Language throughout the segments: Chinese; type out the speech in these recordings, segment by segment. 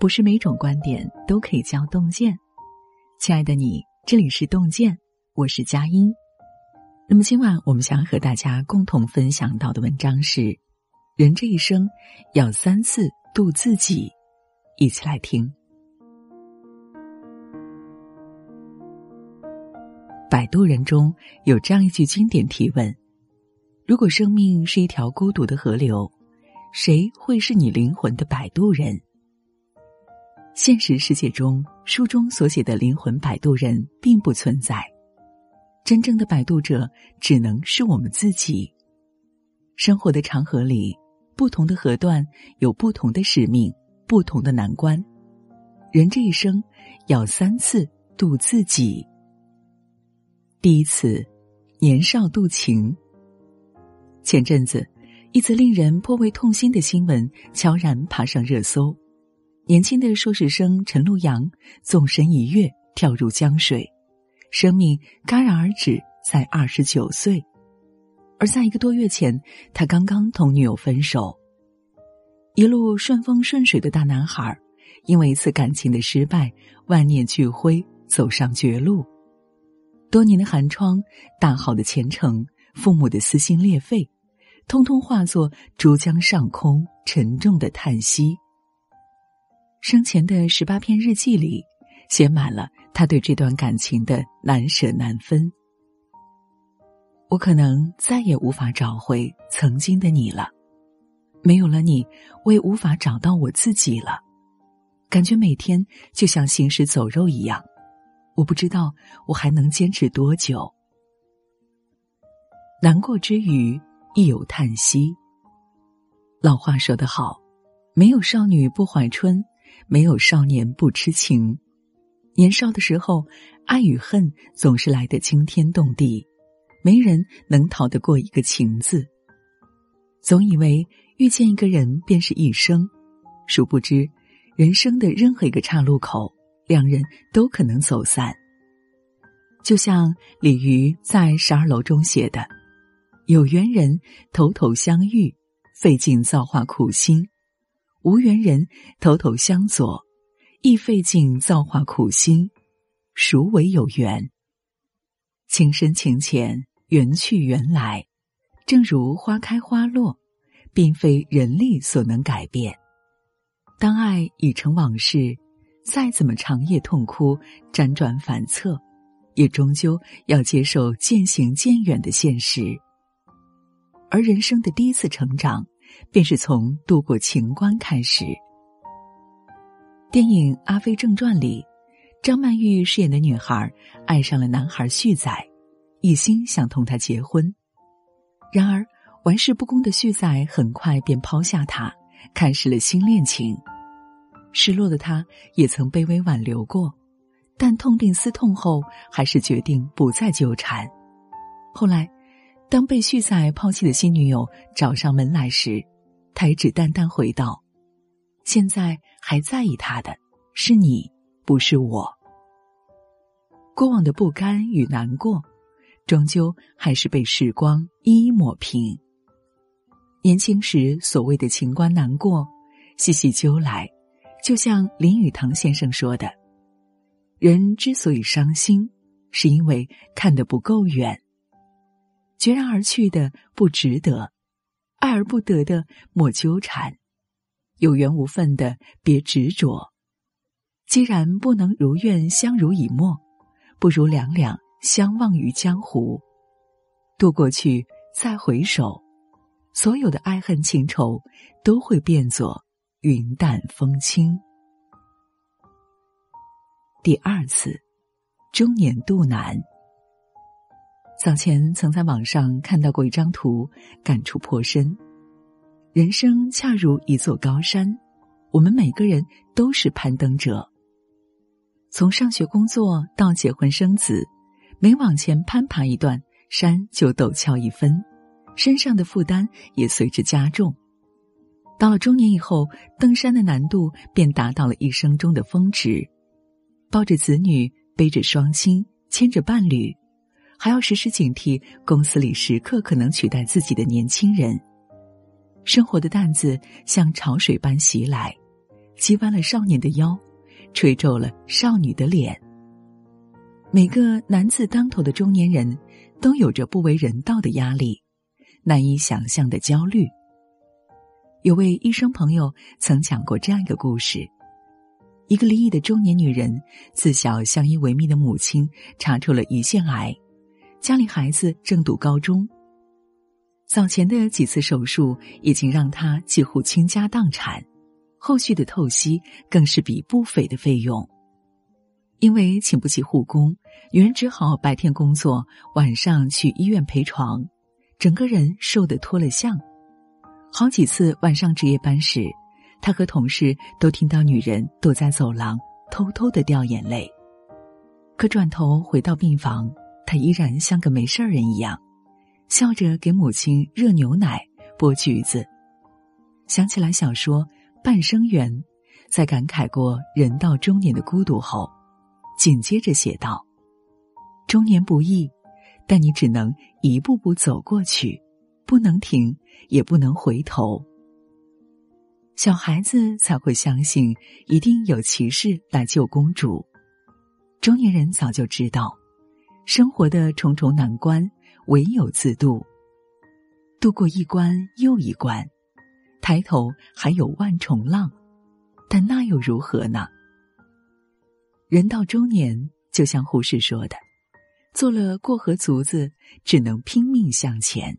不是每种观点都可以叫洞见。亲爱的你，这里是洞见，我是佳音。那么今晚我们想和大家共同分享到的文章是：人这一生要三次度自己。一起来听。摆渡人中有这样一句经典提问：如果生命是一条孤独的河流，谁会是你灵魂的摆渡人？现实世界中，书中所写的灵魂摆渡人并不存在。真正的摆渡者只能是我们自己。生活的长河里，不同的河段有不同的使命，不同的难关。人这一生要三次渡自己。第一次，年少渡情。前阵子，一则令人颇为痛心的新闻悄然爬上热搜：年轻的硕士生陈路阳纵身一跃，跳入江水。生命戛然而止，在二十九岁。而在一个多月前，他刚刚同女友分手。一路顺风顺水的大男孩，因为一次感情的失败，万念俱灰，走上绝路。多年的寒窗，大好的前程，父母的撕心裂肺，通通化作珠江上空沉重的叹息。生前的十八篇日记里，写满了。他对这段感情的难舍难分，我可能再也无法找回曾经的你了。没有了你，我也无法找到我自己了。感觉每天就像行尸走肉一样，我不知道我还能坚持多久。难过之余，亦有叹息。老话说得好，没有少女不怀春，没有少年不痴情。年少的时候，爱与恨总是来得惊天动地，没人能逃得过一个情字。总以为遇见一个人便是一生，殊不知，人生的任何一个岔路口，两人都可能走散。就像李渔在《十二楼》中写的：“有缘人头头相遇，费尽造化苦心；无缘人头头相左。”亦费尽造化苦心，孰为有缘？情深情浅，缘去缘来，正如花开花落，并非人力所能改变。当爱已成往事，再怎么长夜痛哭、辗转反侧，也终究要接受渐行渐远的现实。而人生的第一次成长，便是从度过情关开始。电影《阿飞正传》里，张曼玉饰演的女孩爱上了男孩旭仔，一心想同他结婚。然而，玩世不恭的旭仔很快便抛下她，开始了新恋情。失落的他也曾卑微挽留过，但痛定思痛后，还是决定不再纠缠。后来，当被旭仔抛弃的新女友找上门来时，他也只淡淡回道：“现在。”还在意他的是你，不是我。过往的不甘与难过，终究还是被时光一一抹平。年轻时所谓的情关难过，细细究来，就像林语堂先生说的：“人之所以伤心，是因为看得不够远。决然而去的不值得，爱而不得的莫纠缠。”有缘无分的，别执着。既然不能如愿相濡以沫，不如两两相忘于江湖。渡过去，再回首，所有的爱恨情仇都会变作云淡风轻。第二次，中年渡难。早前曾在网上看到过一张图，感触颇深。人生恰如一座高山，我们每个人都是攀登者。从上学、工作到结婚生子，每往前攀爬一段，山就陡峭一分，身上的负担也随之加重。到了中年以后，登山的难度便达到了一生中的峰值。抱着子女，背着双亲，牵着伴侣，还要时时警惕公司里时刻可能取代自己的年轻人。生活的担子像潮水般袭来，击弯了少年的腰，吹皱了少女的脸。每个男字当头的中年人，都有着不为人道的压力，难以想象的焦虑。有位医生朋友曾讲过这样一个故事：一个离异的中年女人，自小相依为命的母亲查出了胰腺癌，家里孩子正读高中。早前的几次手术已经让他几乎倾家荡产，后续的透析更是笔不菲的费用。因为请不起护工，女人只好白天工作，晚上去医院陪床，整个人瘦得脱了相。好几次晚上值夜班时，他和同事都听到女人躲在走廊偷偷的掉眼泪。可转头回到病房，他依然像个没事人一样，笑着给母亲热牛奶、剥橘子。想起来小说《半生缘》，在感慨过人到中年的孤独后。紧接着写道：“中年不易，但你只能一步步走过去，不能停，也不能回头。小孩子才会相信一定有骑士来救公主。中年人早就知道，生活的重重难关唯有自渡。渡过一关又一关，抬头还有万重浪，但那又如何呢？”人到中年，就像胡适说的：“做了过河卒子，只能拼命向前，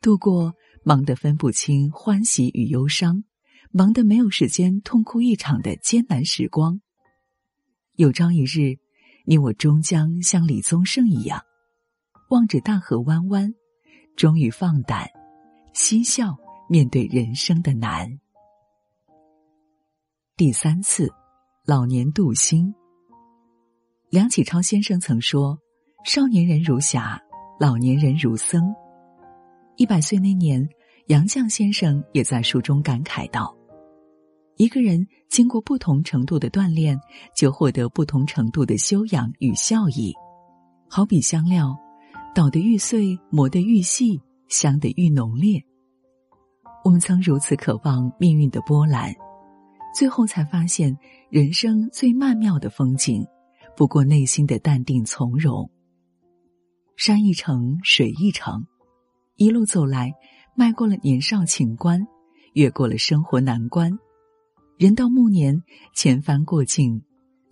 度过忙得分不清欢喜与忧伤，忙得没有时间痛哭一场的艰难时光。有朝一日，你我终将像李宗盛一样，望着大河弯弯，终于放胆嬉笑面对人生的难。”第三次。老年度心。梁启超先生曾说：“少年人如侠，老年人如僧。”一百岁那年，杨绛先生也在书中感慨道：“一个人经过不同程度的锻炼，就获得不同程度的修养与效益。好比香料，捣得愈碎，磨得愈细，香得愈浓烈。我们曾如此渴望命运的波澜。”最后才发现，人生最曼妙的风景，不过内心的淡定从容。山一程，水一程，一路走来，迈过了年少情关，越过了生活难关。人到暮年，千帆过尽，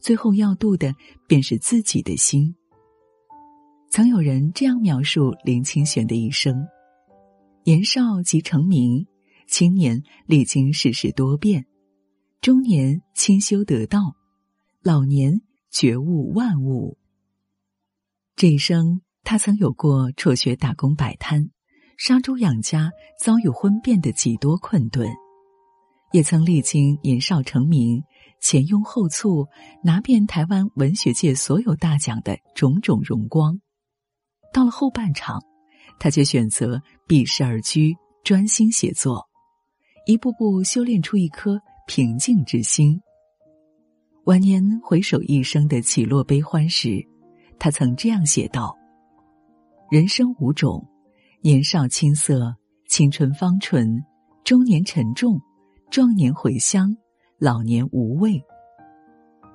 最后要渡的便是自己的心。曾有人这样描述林清玄的一生：年少即成名，青年历经世事多变。中年清修得道，老年觉悟万物。这一生，他曾有过辍学打工摆摊、杀猪养家、遭遇婚变的几多困顿，也曾历经年少成名、前拥后簇、拿遍台湾文学界所有大奖的种种荣光。到了后半场，他却选择避世而居，专心写作，一步步修炼出一颗。平静之心。晚年回首一生的起落悲欢时，他曾这样写道：“人生五种，年少青涩，青春芳醇；中年沉重，壮年回乡，老年无畏。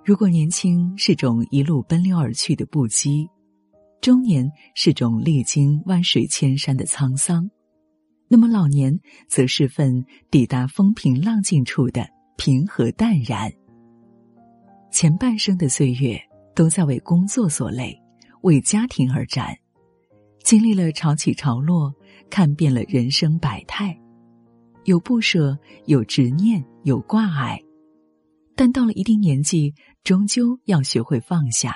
如果年轻是种一路奔流而去的不羁，中年是种历经万水千山的沧桑，那么老年则是份抵达风平浪静处的。”平和淡然。前半生的岁月都在为工作所累，为家庭而战，经历了潮起潮落，看遍了人生百态，有不舍，有执念，有挂碍，但到了一定年纪，终究要学会放下。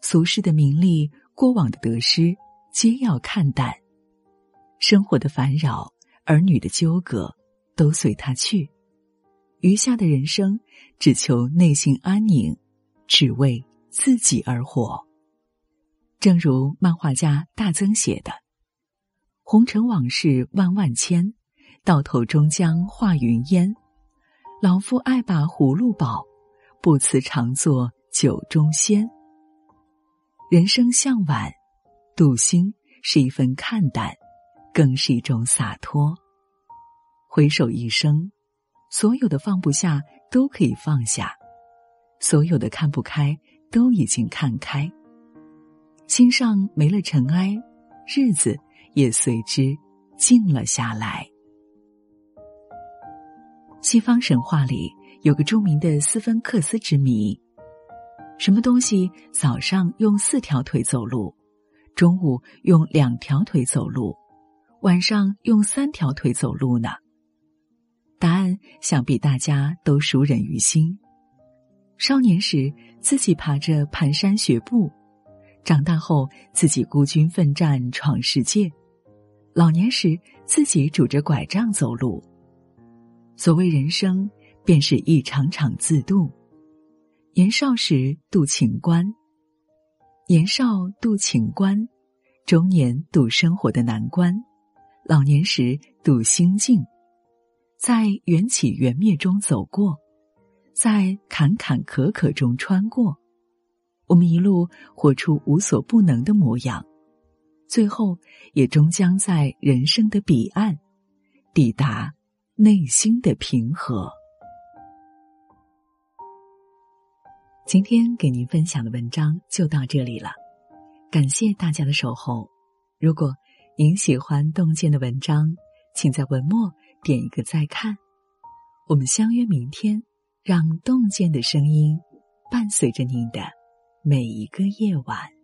俗世的名利，过往的得失，皆要看淡。生活的烦扰，儿女的纠葛，都随他去。余下的人生，只求内心安宁，只为自己而活。正如漫画家大曾写的：“红尘往事万万千，到头终将化云烟。老夫爱把葫芦宝，不辞常作酒中仙。”人生向晚，渡心是一份看淡，更是一种洒脱。回首一生。所有的放不下，都可以放下，所有的看不开都已经看开，心上没了尘埃，日子也随之静了下来。西方神话里有个著名的斯芬克斯之谜：什么东西早上用四条腿走路，中午用两条腿走路，晚上用三条腿走路呢？答案想必大家都熟稔于心。少年时自己爬着蹒跚学步，长大后自己孤军奋战闯世界，老年时自己拄着拐杖走路。所谓人生，便是一场场自渡。年少时渡情关，年少渡情关，中年渡生活的难关，老年时渡心境。在缘起缘灭中走过，在坎坎坷坷中穿过，我们一路活出无所不能的模样，最后也终将在人生的彼岸，抵达内心的平和。今天给您分享的文章就到这里了，感谢大家的守候。如果您喜欢洞见的文章，请在文末。点一个再看，我们相约明天，让洞见的声音伴随着您的每一个夜晚。